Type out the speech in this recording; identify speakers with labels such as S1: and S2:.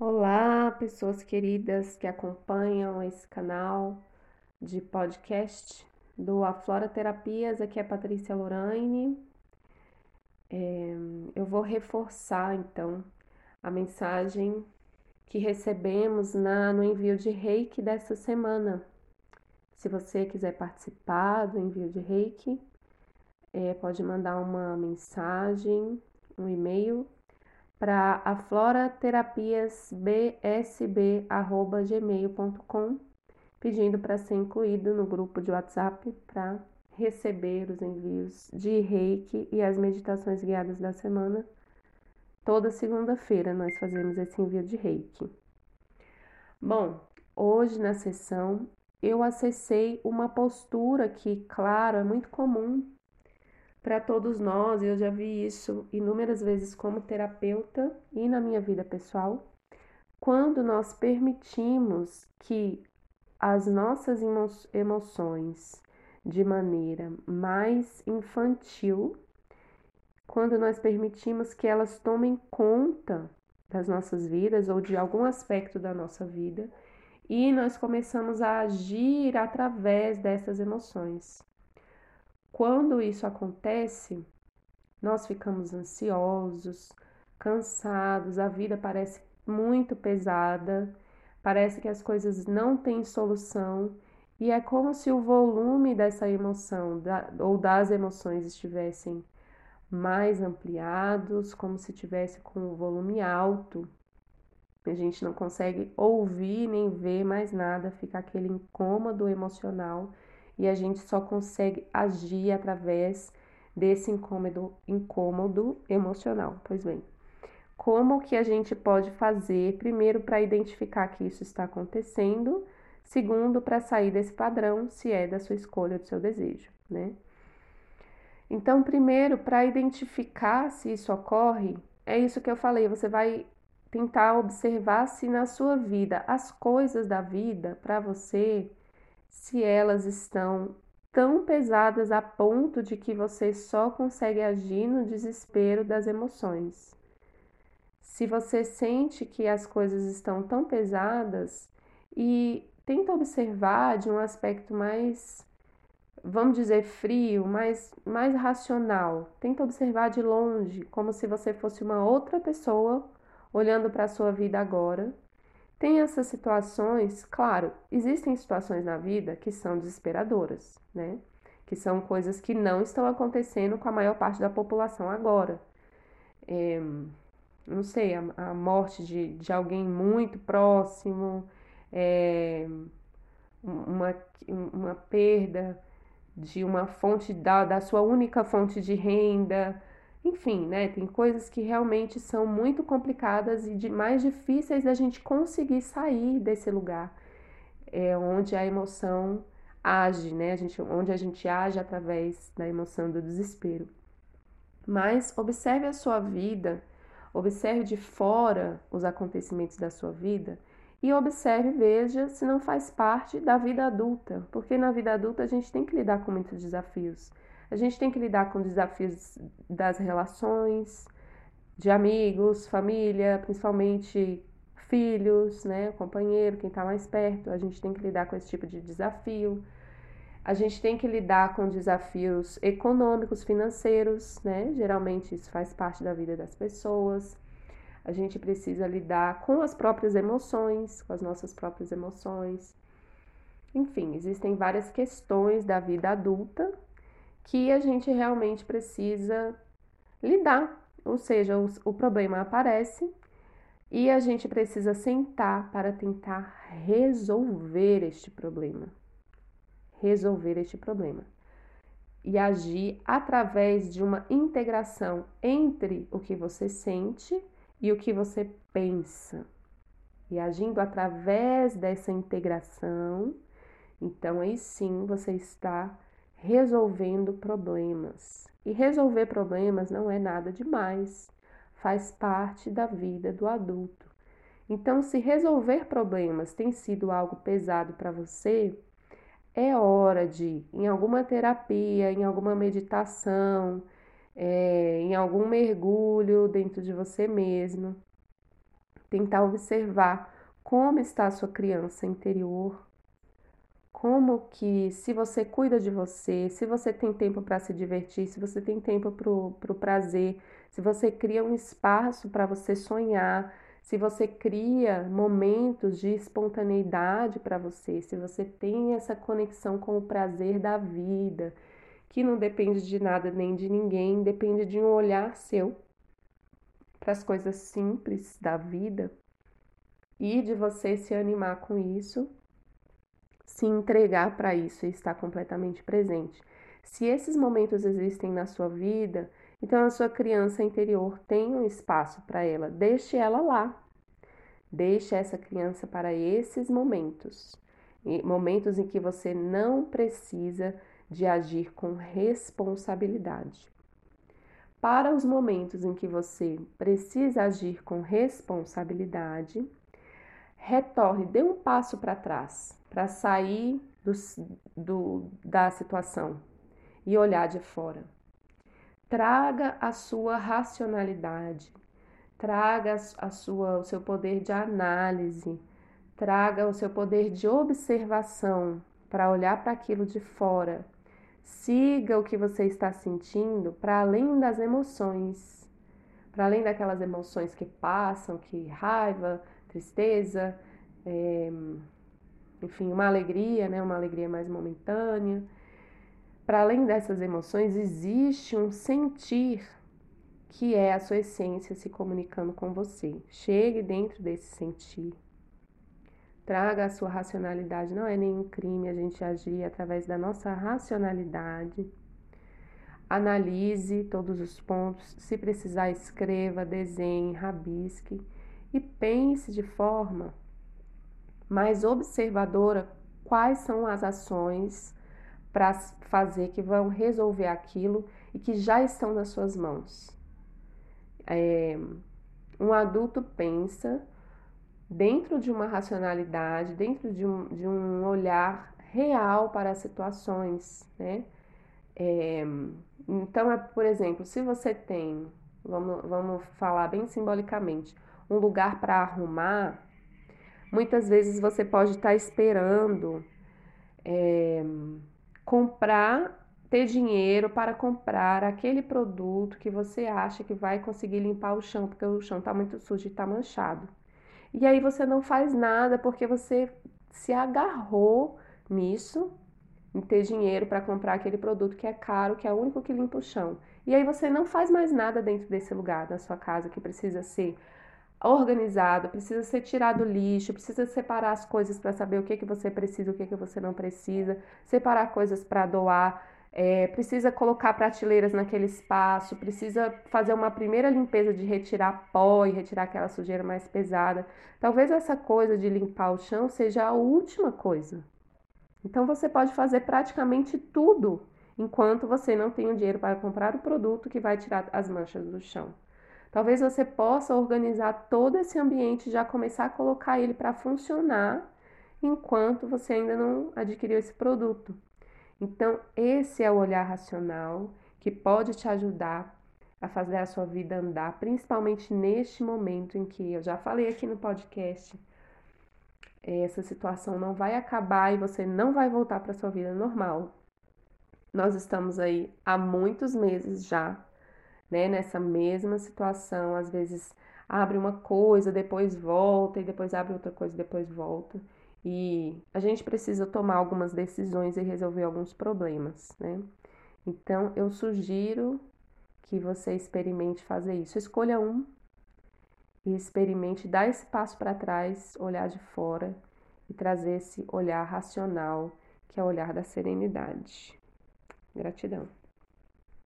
S1: Olá, pessoas queridas que acompanham esse canal de podcast do Aflora Terapias. Aqui é Patrícia Lorraine. É, eu vou reforçar então a mensagem que recebemos na, no envio de reiki dessa semana. Se você quiser participar do envio de reiki, é, pode mandar uma mensagem, um e-mail para afloraterapiasbsb.gmail.com pedindo para ser incluído no grupo de WhatsApp para receber os envios de reiki e as meditações guiadas da semana. Toda segunda-feira nós fazemos esse envio de reiki. Bom, hoje na sessão eu acessei uma postura que, claro, é muito comum para todos nós, eu já vi isso inúmeras vezes como terapeuta e na minha vida pessoal, quando nós permitimos que as nossas emoções de maneira mais infantil, quando nós permitimos que elas tomem conta das nossas vidas ou de algum aspecto da nossa vida e nós começamos a agir através dessas emoções. Quando isso acontece, nós ficamos ansiosos, cansados, a vida parece muito pesada, parece que as coisas não têm solução e é como se o volume dessa emoção da, ou das emoções estivessem mais ampliados, como se tivesse com o volume alto. A gente não consegue ouvir nem ver mais nada, fica aquele incômodo emocional e a gente só consegue agir através desse incômodo, incômodo emocional. Pois bem, como que a gente pode fazer, primeiro, para identificar que isso está acontecendo, segundo, para sair desse padrão, se é da sua escolha, do seu desejo, né? Então, primeiro, para identificar se isso ocorre, é isso que eu falei, você vai tentar observar se na sua vida as coisas da vida para você se elas estão tão pesadas a ponto de que você só consegue agir no desespero das emoções. Se você sente que as coisas estão tão pesadas e tenta observar de um aspecto mais, vamos dizer, frio, mais, mais racional. Tenta observar de longe, como se você fosse uma outra pessoa olhando para a sua vida agora tem essas situações, claro, existem situações na vida que são desesperadoras, né? Que são coisas que não estão acontecendo com a maior parte da população agora. É, não sei, a, a, morte de, de alguém muito próximo, é, uma, uma perda de uma fonte da, da sua única fonte de renda, enfim, né? Tem coisas que realmente são muito complicadas e de mais difíceis da gente conseguir sair desse lugar, é onde a emoção age, né? A gente, onde a gente age através da emoção do desespero. Mas observe a sua vida, observe de fora os acontecimentos da sua vida e observe, veja se não faz parte da vida adulta, porque na vida adulta a gente tem que lidar com muitos desafios. A gente tem que lidar com desafios das relações, de amigos, família, principalmente filhos, né, companheiro, quem está mais perto. A gente tem que lidar com esse tipo de desafio. A gente tem que lidar com desafios econômicos, financeiros, né? Geralmente isso faz parte da vida das pessoas. A gente precisa lidar com as próprias emoções, com as nossas próprias emoções. Enfim, existem várias questões da vida adulta que a gente realmente precisa lidar. Ou seja, o, o problema aparece e a gente precisa sentar para tentar resolver este problema. Resolver este problema. E agir através de uma integração entre o que você sente e o que você pensa. E agindo através dessa integração, então aí sim você está resolvendo problemas. E resolver problemas não é nada demais, faz parte da vida do adulto. Então, se resolver problemas tem sido algo pesado para você, é hora de, em alguma terapia, em alguma meditação, é, em algum mergulho dentro de você mesmo, tentar observar como está a sua criança interior, como que se você cuida de você, se você tem tempo para se divertir, se você tem tempo para o prazer, se você cria um espaço para você sonhar, se você cria momentos de espontaneidade para você, se você tem essa conexão com o prazer da vida, que não depende de nada nem de ninguém, depende de um olhar seu para as coisas simples da vida e de você se animar com isso se entregar para isso e estar completamente presente. Se esses momentos existem na sua vida, então a sua criança interior tem um espaço para ela. Deixe ela lá. Deixe essa criança para esses momentos. momentos em que você não precisa de agir com responsabilidade. Para os momentos em que você precisa agir com responsabilidade, retorne, dê um passo para trás para sair do, do, da situação e olhar de fora. Traga a sua racionalidade, traga a sua, o seu poder de análise, traga o seu poder de observação para olhar para aquilo de fora. Siga o que você está sentindo para além das emoções, para além daquelas emoções que passam, que raiva, tristeza, é, enfim, uma alegria, né? Uma alegria mais momentânea. Para além dessas emoções, existe um sentir que é a sua essência se comunicando com você. Chegue dentro desse sentir. Traga a sua racionalidade. Não é nenhum crime a gente agir através da nossa racionalidade. Analise todos os pontos. Se precisar, escreva, desenhe, rabisque e pense de forma mais observadora quais são as ações para fazer que vão resolver aquilo e que já estão nas suas mãos. É, um adulto pensa dentro de uma racionalidade, dentro de um, de um olhar real para as situações, né? É, então, é, por exemplo, se você tem, vamos, vamos falar bem simbolicamente, um lugar para arrumar, Muitas vezes você pode estar esperando é, comprar, ter dinheiro para comprar aquele produto que você acha que vai conseguir limpar o chão, porque o chão está muito sujo e está manchado. E aí você não faz nada porque você se agarrou nisso, em ter dinheiro para comprar aquele produto que é caro, que é o único que limpa o chão. E aí você não faz mais nada dentro desse lugar da sua casa que precisa ser organizado, precisa ser tirado lixo, precisa separar as coisas para saber o que, que você precisa, o que, que você não precisa, separar coisas para doar, é, precisa colocar prateleiras naquele espaço, precisa fazer uma primeira limpeza de retirar pó e retirar aquela sujeira mais pesada. Talvez essa coisa de limpar o chão seja a última coisa. Então você pode fazer praticamente tudo enquanto você não tem o dinheiro para comprar o produto que vai tirar as manchas do chão. Talvez você possa organizar todo esse ambiente já começar a colocar ele para funcionar enquanto você ainda não adquiriu esse produto. Então, esse é o olhar racional que pode te ajudar a fazer a sua vida andar, principalmente neste momento em que eu já falei aqui no podcast, essa situação não vai acabar e você não vai voltar para sua vida normal. Nós estamos aí há muitos meses já né, nessa mesma situação, às vezes abre uma coisa, depois volta, e depois abre outra coisa, depois volta. E a gente precisa tomar algumas decisões e resolver alguns problemas, né? Então, eu sugiro que você experimente fazer isso. Escolha um e experimente dar esse passo para trás, olhar de fora e trazer esse olhar racional, que é o olhar da serenidade. Gratidão.